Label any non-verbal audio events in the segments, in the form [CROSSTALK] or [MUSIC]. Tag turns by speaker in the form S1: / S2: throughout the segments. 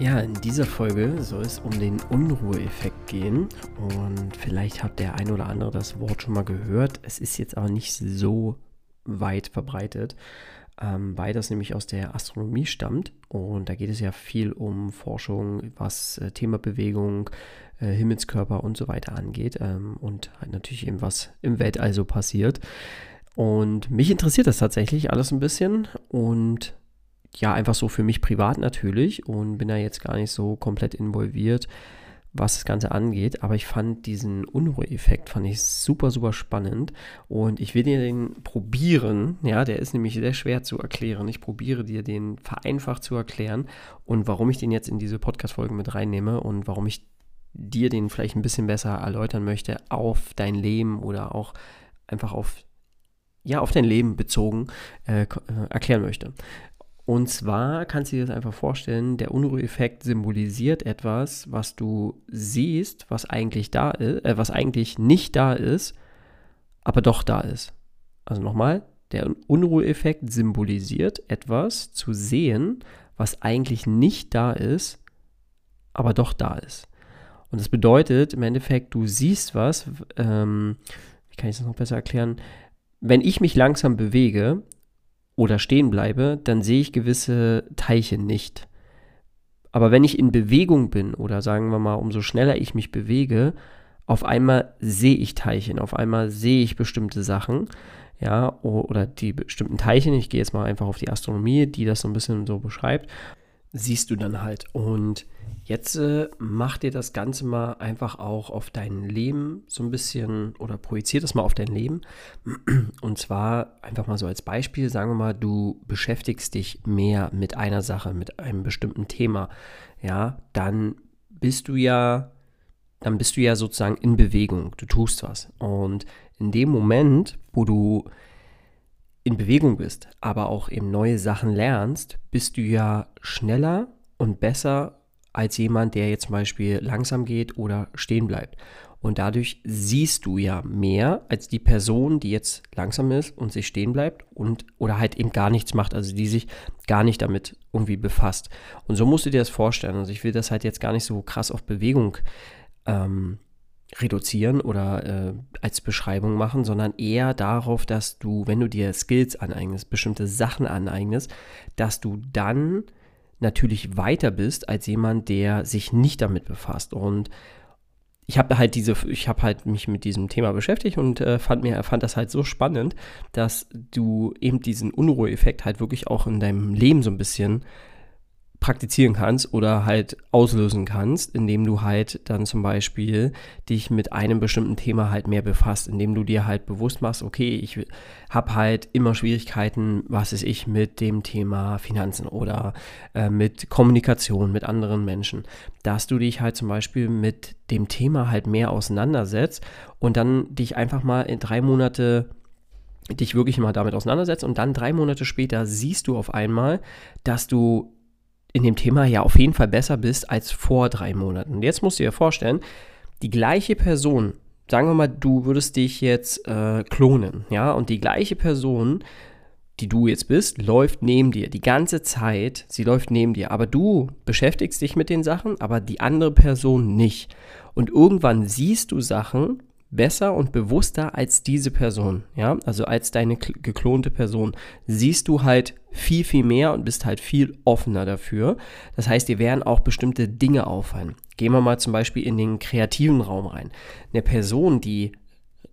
S1: Ja, in dieser Folge soll es um den Unruheeffekt gehen und vielleicht hat der ein oder andere das Wort schon mal gehört. Es ist jetzt aber nicht so weit verbreitet, ähm, weil das nämlich aus der Astronomie stammt und da geht es ja viel um Forschung, was äh, Thema Bewegung, äh, Himmelskörper und so weiter angeht ähm, und halt natürlich eben was im Weltall so passiert. Und mich interessiert das tatsächlich alles ein bisschen und ja, einfach so für mich privat natürlich und bin da jetzt gar nicht so komplett involviert, was das Ganze angeht. Aber ich fand diesen Unruheeffekt, fand ich super, super spannend und ich will dir den probieren. Ja, der ist nämlich sehr schwer zu erklären. Ich probiere dir den vereinfacht zu erklären und warum ich den jetzt in diese Podcast-Folge mit reinnehme und warum ich dir den vielleicht ein bisschen besser erläutern möchte auf dein Leben oder auch einfach auf ja, auf dein Leben bezogen äh, äh erklären möchte. Und zwar kannst du dir das einfach vorstellen, der Unruheeffekt symbolisiert etwas, was du siehst, was eigentlich da ist, äh, was eigentlich nicht da ist, aber doch da ist. Also nochmal, der Unruheeffekt symbolisiert etwas zu sehen, was eigentlich nicht da ist, aber doch da ist. Und das bedeutet im Endeffekt, du siehst was, ähm, wie kann ich das noch besser erklären? Wenn ich mich langsam bewege, oder stehen bleibe, dann sehe ich gewisse Teilchen nicht. Aber wenn ich in Bewegung bin oder sagen wir mal, umso schneller ich mich bewege, auf einmal sehe ich Teilchen, auf einmal sehe ich bestimmte Sachen, ja, oder die bestimmten Teilchen, ich gehe jetzt mal einfach auf die Astronomie, die das so ein bisschen so beschreibt, siehst du dann halt. Und Jetzt äh, mach dir das Ganze mal einfach auch auf dein Leben so ein bisschen oder projizier das mal auf dein Leben. [CLEARS THROAT] Und zwar einfach mal so als Beispiel, sagen wir mal, du beschäftigst dich mehr mit einer Sache, mit einem bestimmten Thema. Ja, dann bist du ja, dann bist du ja sozusagen in Bewegung. Du tust was. Und in dem Moment, wo du in Bewegung bist, aber auch eben neue Sachen lernst, bist du ja schneller und besser als jemand, der jetzt zum Beispiel langsam geht oder stehen bleibt. Und dadurch siehst du ja mehr als die Person, die jetzt langsam ist und sich stehen bleibt und oder halt eben gar nichts macht, also die sich gar nicht damit irgendwie befasst. Und so musst du dir das vorstellen. Also ich will das halt jetzt gar nicht so krass auf Bewegung ähm, reduzieren oder äh, als Beschreibung machen, sondern eher darauf, dass du, wenn du dir Skills aneignest, bestimmte Sachen aneignest, dass du dann natürlich weiter bist als jemand, der sich nicht damit befasst. Und ich habe halt diese, ich habe halt mich mit diesem Thema beschäftigt und äh, fand mir, fand das halt so spannend, dass du eben diesen Unruheeffekt halt wirklich auch in deinem Leben so ein bisschen praktizieren kannst oder halt auslösen kannst, indem du halt dann zum Beispiel dich mit einem bestimmten Thema halt mehr befasst, indem du dir halt bewusst machst, okay, ich habe halt immer Schwierigkeiten, was ist ich mit dem Thema Finanzen oder äh, mit Kommunikation mit anderen Menschen, dass du dich halt zum Beispiel mit dem Thema halt mehr auseinandersetzt und dann dich einfach mal in drei Monate dich wirklich mal damit auseinandersetzt und dann drei Monate später siehst du auf einmal, dass du in dem Thema ja auf jeden Fall besser bist als vor drei Monaten. Und jetzt musst du dir vorstellen, die gleiche Person, sagen wir mal, du würdest dich jetzt äh, klonen, ja, und die gleiche Person, die du jetzt bist, läuft neben dir die ganze Zeit, sie läuft neben dir, aber du beschäftigst dich mit den Sachen, aber die andere Person nicht. Und irgendwann siehst du Sachen, besser und bewusster als diese Person, ja, also als deine geklonte Person, siehst du halt viel, viel mehr und bist halt viel offener dafür. Das heißt, dir werden auch bestimmte Dinge auffallen. Gehen wir mal zum Beispiel in den kreativen Raum rein. Eine Person, die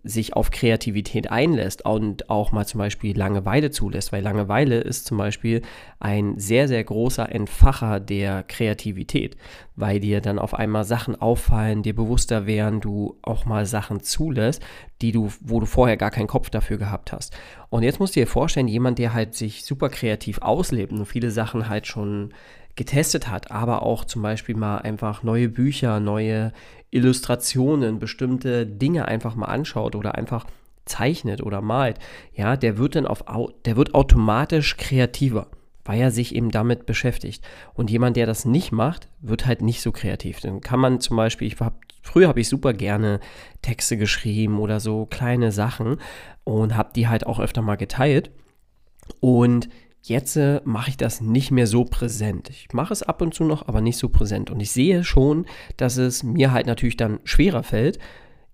S1: sich auf Kreativität einlässt und auch mal zum Beispiel Langeweile zulässt, weil Langeweile ist zum Beispiel ein sehr, sehr großer Entfacher der Kreativität, weil dir dann auf einmal Sachen auffallen, dir bewusster werden, du auch mal Sachen zulässt, die du, wo du vorher gar keinen Kopf dafür gehabt hast. Und jetzt musst du dir vorstellen, jemand, der halt sich super kreativ auslebt und viele Sachen halt schon getestet hat, aber auch zum Beispiel mal einfach neue Bücher, neue Illustrationen, bestimmte Dinge einfach mal anschaut oder einfach zeichnet oder malt, ja, der wird dann auf, der wird automatisch kreativer, weil er sich eben damit beschäftigt. Und jemand, der das nicht macht, wird halt nicht so kreativ. Dann kann man zum Beispiel, ich hab, früher habe ich super gerne Texte geschrieben oder so kleine Sachen und habe die halt auch öfter mal geteilt. Und Jetzt äh, mache ich das nicht mehr so präsent. Ich mache es ab und zu noch, aber nicht so präsent. Und ich sehe schon, dass es mir halt natürlich dann schwerer fällt,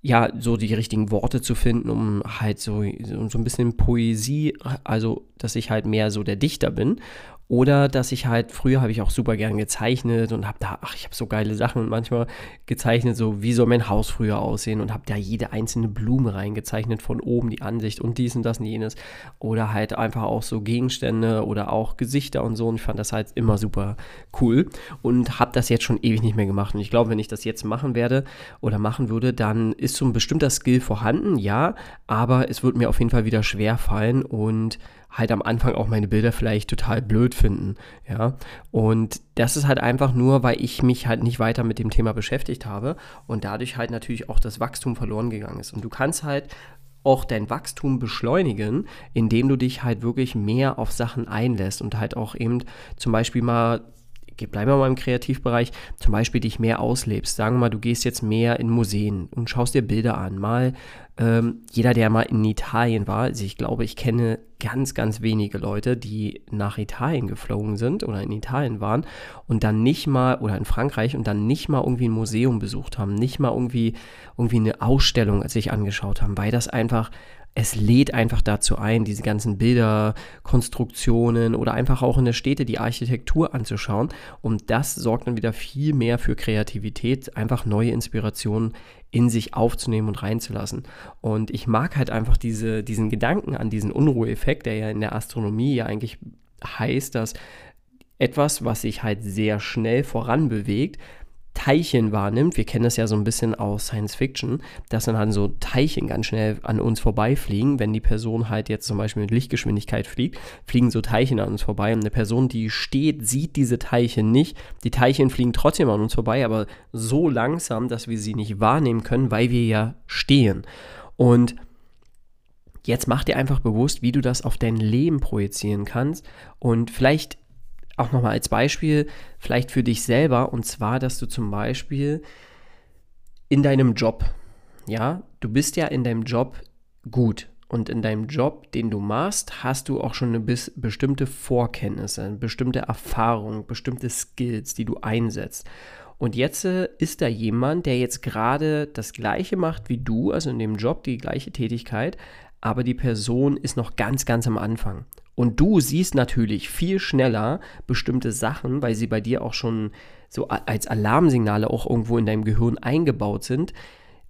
S1: ja, so die richtigen Worte zu finden, um halt so, so ein bisschen Poesie, also dass ich halt mehr so der Dichter bin oder dass ich halt, früher habe ich auch super gern gezeichnet und habe da, ach, ich habe so geile Sachen manchmal gezeichnet, so wie soll mein Haus früher aussehen und habe da jede einzelne Blume reingezeichnet, von oben die Ansicht und dies und das und jenes. Oder halt einfach auch so Gegenstände oder auch Gesichter und so. Und ich fand das halt immer super cool und habe das jetzt schon ewig nicht mehr gemacht. Und ich glaube, wenn ich das jetzt machen werde oder machen würde, dann ist so ein bestimmter Skill vorhanden, ja, aber es wird mir auf jeden Fall wieder schwer fallen und halt am Anfang auch meine Bilder vielleicht total blöd finden, ja. Und das ist halt einfach nur, weil ich mich halt nicht weiter mit dem Thema beschäftigt habe und dadurch halt natürlich auch das Wachstum verloren gegangen ist. Und du kannst halt auch dein Wachstum beschleunigen, indem du dich halt wirklich mehr auf Sachen einlässt und halt auch eben zum Beispiel mal bleiben wir mal im Kreativbereich, zum Beispiel dich mehr auslebst. Sagen wir mal, du gehst jetzt mehr in Museen und schaust dir Bilder an. Mal ähm, jeder, der mal in Italien war, also ich glaube, ich kenne ganz, ganz wenige Leute, die nach Italien geflogen sind oder in Italien waren und dann nicht mal, oder in Frankreich und dann nicht mal irgendwie ein Museum besucht haben, nicht mal irgendwie, irgendwie eine Ausstellung sich angeschaut haben, weil das einfach es lädt einfach dazu ein, diese ganzen Bilder, Konstruktionen oder einfach auch in der Städte die Architektur anzuschauen. Und das sorgt dann wieder viel mehr für Kreativität, einfach neue Inspirationen in sich aufzunehmen und reinzulassen. Und ich mag halt einfach diese, diesen Gedanken an diesen Unruheeffekt, der ja in der Astronomie ja eigentlich heißt, dass etwas, was sich halt sehr schnell voran bewegt, Teilchen wahrnimmt, wir kennen das ja so ein bisschen aus Science Fiction, dass dann halt so Teilchen ganz schnell an uns vorbeifliegen. Wenn die Person halt jetzt zum Beispiel mit Lichtgeschwindigkeit fliegt, fliegen so Teilchen an uns vorbei. Und eine Person, die steht, sieht diese Teilchen nicht. Die Teilchen fliegen trotzdem an uns vorbei, aber so langsam, dass wir sie nicht wahrnehmen können, weil wir ja stehen. Und jetzt mach dir einfach bewusst, wie du das auf dein Leben projizieren kannst. Und vielleicht auch nochmal als Beispiel, vielleicht für dich selber, und zwar, dass du zum Beispiel in deinem Job, ja, du bist ja in deinem Job gut. Und in deinem Job, den du machst, hast du auch schon eine bis, bestimmte Vorkenntnisse, bestimmte Erfahrung, bestimmte Skills, die du einsetzt. Und jetzt äh, ist da jemand, der jetzt gerade das gleiche macht wie du, also in dem Job die gleiche Tätigkeit, aber die Person ist noch ganz, ganz am Anfang. Und du siehst natürlich viel schneller bestimmte Sachen, weil sie bei dir auch schon so als Alarmsignale auch irgendwo in deinem Gehirn eingebaut sind,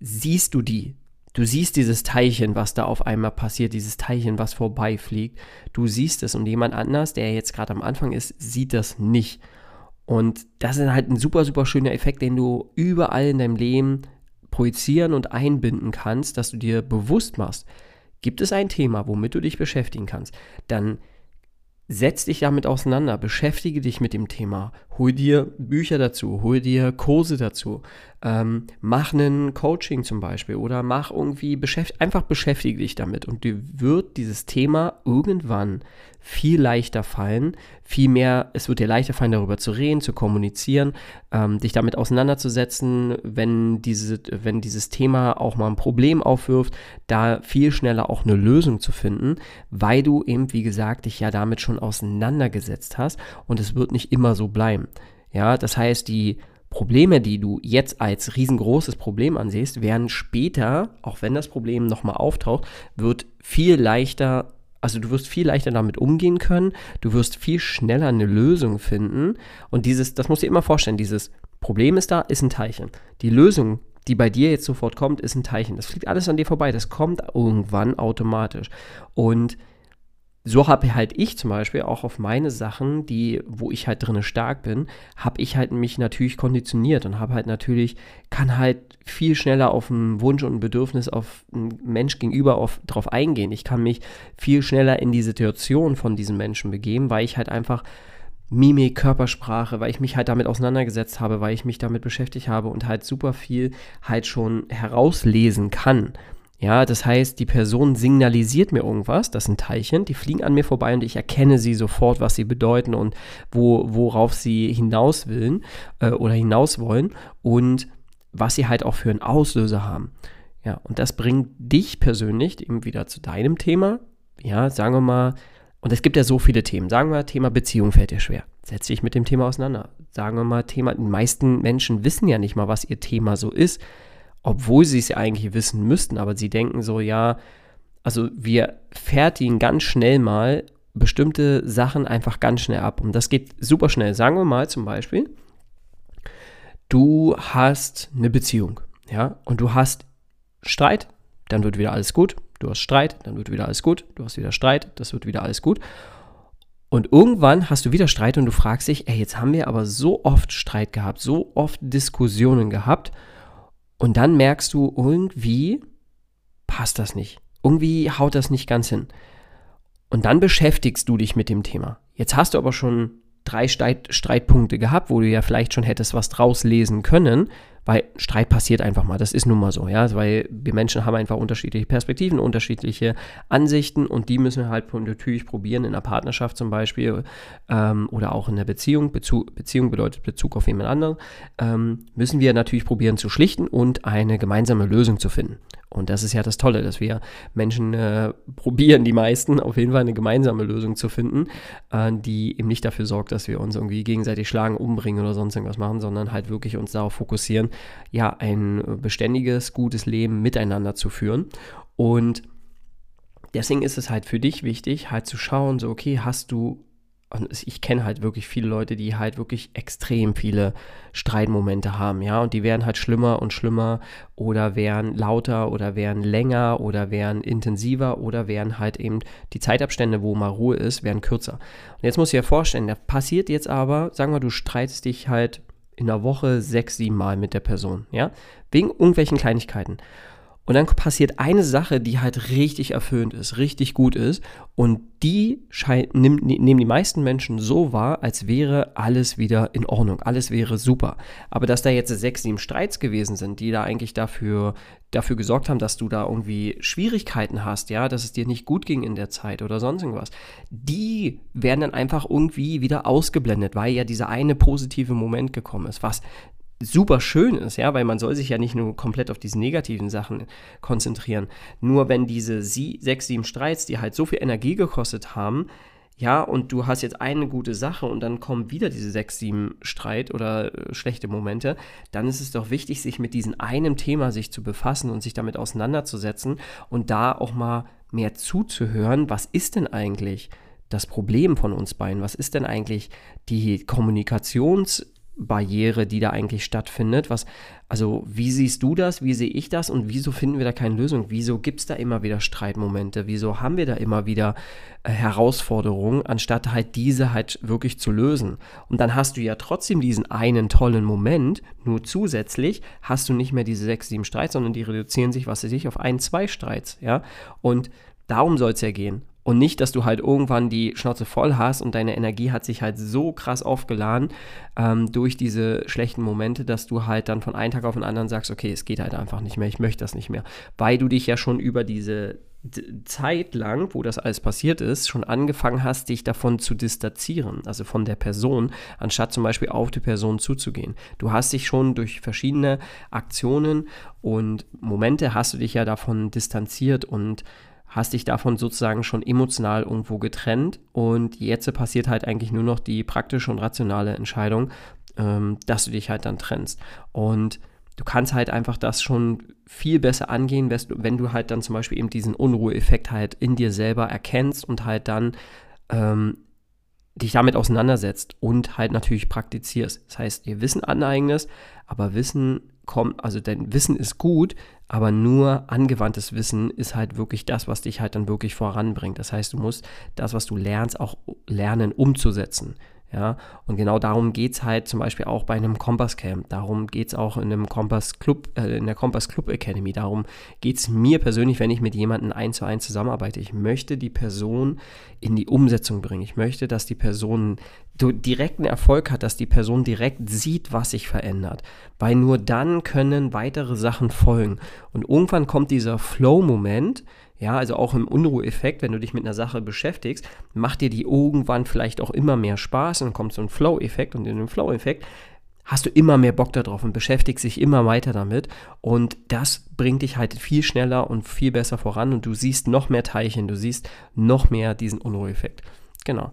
S1: siehst du die. Du siehst dieses Teilchen, was da auf einmal passiert, dieses Teilchen, was vorbeifliegt. Du siehst es und jemand anders, der jetzt gerade am Anfang ist, sieht das nicht. Und das ist halt ein super, super schöner Effekt, den du überall in deinem Leben projizieren und einbinden kannst, dass du dir bewusst machst, Gibt es ein Thema, womit du dich beschäftigen kannst, dann setz dich damit auseinander, beschäftige dich mit dem Thema, hol dir Bücher dazu, hol dir Kurse dazu, ähm, mach ein Coaching zum Beispiel oder mach irgendwie, beschäft einfach beschäftige dich damit und dir wird dieses Thema irgendwann viel leichter fallen, viel mehr, es wird dir leichter fallen, darüber zu reden, zu kommunizieren, ähm, dich damit auseinanderzusetzen, wenn, diese, wenn dieses Thema auch mal ein Problem aufwirft, da viel schneller auch eine Lösung zu finden, weil du eben, wie gesagt, dich ja damit schon auseinandergesetzt hast und es wird nicht immer so bleiben. Ja, das heißt, die Probleme, die du jetzt als riesengroßes Problem ansiehst, werden später, auch wenn das Problem nochmal auftaucht, wird viel leichter, also du wirst viel leichter damit umgehen können, du wirst viel schneller eine Lösung finden und dieses, das musst du dir immer vorstellen, dieses Problem ist da, ist ein Teilchen. Die Lösung, die bei dir jetzt sofort kommt, ist ein Teilchen. Das fliegt alles an dir vorbei, das kommt irgendwann automatisch. Und so habe halt ich zum Beispiel auch auf meine Sachen, die, wo ich halt drinne stark bin, habe ich halt mich natürlich konditioniert und habe halt natürlich, kann halt viel schneller auf einen Wunsch und ein Bedürfnis auf einen Mensch gegenüber auf, drauf eingehen. Ich kann mich viel schneller in die Situation von diesem Menschen begeben, weil ich halt einfach Mimik, Körpersprache, weil ich mich halt damit auseinandergesetzt habe, weil ich mich damit beschäftigt habe und halt super viel halt schon herauslesen kann Ja, das heißt, die Person signalisiert mir irgendwas, das sind Teilchen, die fliegen an mir vorbei und ich erkenne sie sofort, was sie bedeuten und wo, worauf sie hinaus willen äh, oder hinaus wollen und was sie halt auch für einen Auslöser haben. Ja, und das bringt dich persönlich eben wieder zu deinem Thema. Ja, sagen wir mal, und es gibt ja so viele Themen. Sagen wir, Thema Beziehung fällt dir schwer. Setz dich mit dem Thema auseinander. Sagen wir mal, Thema, die meisten Menschen wissen ja nicht mal, was ihr Thema so ist obwohl sie es ja eigentlich wissen müssten, aber sie denken so, ja, also wir fertigen ganz schnell mal bestimmte Sachen einfach ganz schnell ab. Und das geht super schnell. Sagen wir mal zum Beispiel, du hast eine Beziehung, ja, und du hast Streit, dann wird wieder alles gut. Du hast Streit, dann wird wieder alles gut. Du hast wieder Streit, das wird wieder alles gut. Und irgendwann hast du wieder Streit und du fragst dich, ey, jetzt haben wir aber so oft Streit gehabt, so oft Diskussionen gehabt und dann merkst du, irgendwie passt das nicht. Irgendwie haut das nicht ganz hin. Und dann beschäftigst du dich mit dem Thema. Jetzt hast du aber schon drei Streit Streitpunkte gehabt, wo du ja vielleicht schon hättest was draus lesen können, weil Streit passiert einfach mal. Das ist nun mal so, ja, weil wir Menschen haben einfach unterschiedliche Perspektiven, unterschiedliche Ansichten und die müssen wir halt natürlich probieren in einer Partnerschaft zum Beispiel ähm, oder auch in der Beziehung. Bezug, Beziehung bedeutet Bezug auf jemand anderen. Ähm, müssen wir natürlich probieren zu schlichten und eine gemeinsame Lösung zu finden. Und das ist ja das Tolle, dass wir Menschen äh, [LAUGHS] probieren, die meisten, auf jeden Fall eine gemeinsame Lösung zu finden, äh, die eben nicht dafür sorgt, dass wir uns irgendwie gegenseitig schlagen, umbringen oder sonst irgendwas machen, sondern halt wirklich uns darauf fokussieren, ja, ein beständiges, gutes Leben miteinander zu führen. Und deswegen ist es halt für dich wichtig, halt zu schauen, so, okay, hast du und ich kenne halt wirklich viele Leute, die halt wirklich extrem viele Streitmomente haben, ja, und die werden halt schlimmer und schlimmer oder werden lauter oder werden länger oder werden intensiver oder werden halt eben die Zeitabstände, wo mal Ruhe ist, werden kürzer. Und jetzt muss ich dir vorstellen, da passiert jetzt aber, sagen wir, du streitest dich halt in der Woche sechs, sieben Mal mit der Person, ja, wegen irgendwelchen Kleinigkeiten. Und dann passiert eine Sache, die halt richtig erfüllend ist, richtig gut ist. Und die nehmen, nehmen die meisten Menschen so wahr, als wäre alles wieder in Ordnung, alles wäre super. Aber dass da jetzt sechs, sieben Streits gewesen sind, die da eigentlich dafür, dafür gesorgt haben, dass du da irgendwie Schwierigkeiten hast, ja, dass es dir nicht gut ging in der Zeit oder sonst irgendwas, die werden dann einfach irgendwie wieder ausgeblendet, weil ja dieser eine positive Moment gekommen ist, was super schön ist, ja, weil man soll sich ja nicht nur komplett auf diese negativen Sachen konzentrieren. Nur wenn diese sie, sechs, sieben Streits, die halt so viel Energie gekostet haben, ja, und du hast jetzt eine gute Sache und dann kommen wieder diese sechs, sieben Streit oder äh, schlechte Momente, dann ist es doch wichtig, sich mit diesem einen Thema sich zu befassen und sich damit auseinanderzusetzen und da auch mal mehr zuzuhören, was ist denn eigentlich das Problem von uns beiden? Was ist denn eigentlich die Kommunikations- Barriere, die da eigentlich stattfindet. Was, also, wie siehst du das? Wie sehe ich das? Und wieso finden wir da keine Lösung? Wieso gibt es da immer wieder Streitmomente? Wieso haben wir da immer wieder äh, Herausforderungen, anstatt halt diese halt wirklich zu lösen? Und dann hast du ja trotzdem diesen einen tollen Moment, nur zusätzlich hast du nicht mehr diese sechs, sieben Streits, sondern die reduzieren sich, was weiß ich, auf ein, zwei Streits, ja? Und darum soll es ja gehen. Und nicht, dass du halt irgendwann die Schnauze voll hast und deine Energie hat sich halt so krass aufgeladen ähm, durch diese schlechten Momente, dass du halt dann von einem Tag auf den anderen sagst, okay, es geht halt einfach nicht mehr, ich möchte das nicht mehr. Weil du dich ja schon über diese Zeit lang, wo das alles passiert ist, schon angefangen hast, dich davon zu distanzieren, also von der Person, anstatt zum Beispiel auf die Person zuzugehen. Du hast dich schon durch verschiedene Aktionen und Momente hast du dich ja davon distanziert und hast dich davon sozusagen schon emotional irgendwo getrennt und jetzt passiert halt eigentlich nur noch die praktische und rationale Entscheidung, ähm, dass du dich halt dann trennst. Und du kannst halt einfach das schon viel besser angehen, wenn du halt dann zum Beispiel eben diesen Unruheeffekt halt in dir selber erkennst und halt dann ähm, dich damit auseinandersetzt und halt natürlich praktizierst. Das heißt, ihr Wissen aneignest, aber Wissen kommt, also dein Wissen ist gut, aber nur angewandtes Wissen ist halt wirklich das, was dich halt dann wirklich voranbringt. Das heißt, du musst das, was du lernst, auch lernen umzusetzen. Ja, und genau darum geht es halt zum Beispiel auch bei einem Kompass-Camp. Darum geht es auch in einem Kompass-Club, äh, in der Kompass Club Academy. Darum geht es mir persönlich, wenn ich mit jemandem eins zu eins zusammenarbeite. Ich möchte die Person in die Umsetzung bringen. Ich möchte, dass die Person direkten Erfolg hat, dass die Person direkt sieht, was sich verändert. Weil nur dann können weitere Sachen folgen. Und irgendwann kommt dieser Flow-Moment, ja, also auch im Unruheffekt, wenn du dich mit einer Sache beschäftigst, macht dir die irgendwann vielleicht auch immer mehr Spaß und kommt so ein Flow-Effekt und in dem Flow-Effekt hast du immer mehr Bock darauf und beschäftigst dich immer weiter damit und das bringt dich halt viel schneller und viel besser voran und du siehst noch mehr Teilchen, du siehst noch mehr diesen Unruheffekt. Genau.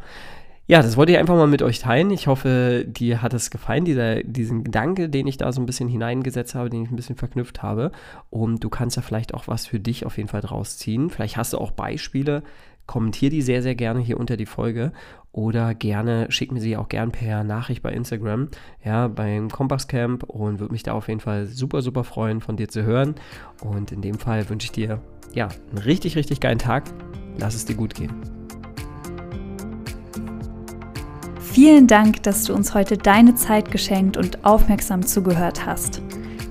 S1: Ja, das wollte ich einfach mal mit euch teilen. Ich hoffe, dir hat es gefallen, dieser, diesen Gedanke, den ich da so ein bisschen hineingesetzt habe, den ich ein bisschen verknüpft habe. Und du kannst ja vielleicht auch was für dich auf jeden Fall draus ziehen. Vielleicht hast du auch Beispiele. Kommentier die sehr, sehr gerne hier unter die Folge oder gerne, schick mir sie auch gern per Nachricht bei Instagram, ja, beim Kompass Camp und würde mich da auf jeden Fall super, super freuen, von dir zu hören. Und in dem Fall wünsche ich dir, ja, einen richtig, richtig geilen Tag. Lass es dir gut gehen.
S2: Vielen Dank, dass du uns heute deine Zeit geschenkt und aufmerksam zugehört hast.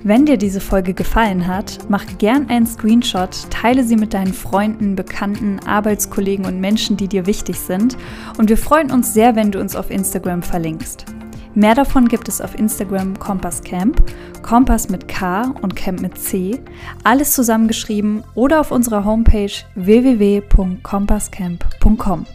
S2: Wenn dir diese Folge gefallen hat, mach gern einen Screenshot, teile sie mit deinen Freunden, Bekannten, Arbeitskollegen und Menschen, die dir wichtig sind. Und wir freuen uns sehr, wenn du uns auf Instagram verlinkst. Mehr davon gibt es auf Instagram Kompass Camp, Kompass mit K und Camp mit C, alles zusammengeschrieben oder auf unserer Homepage www.kompasscamp.com.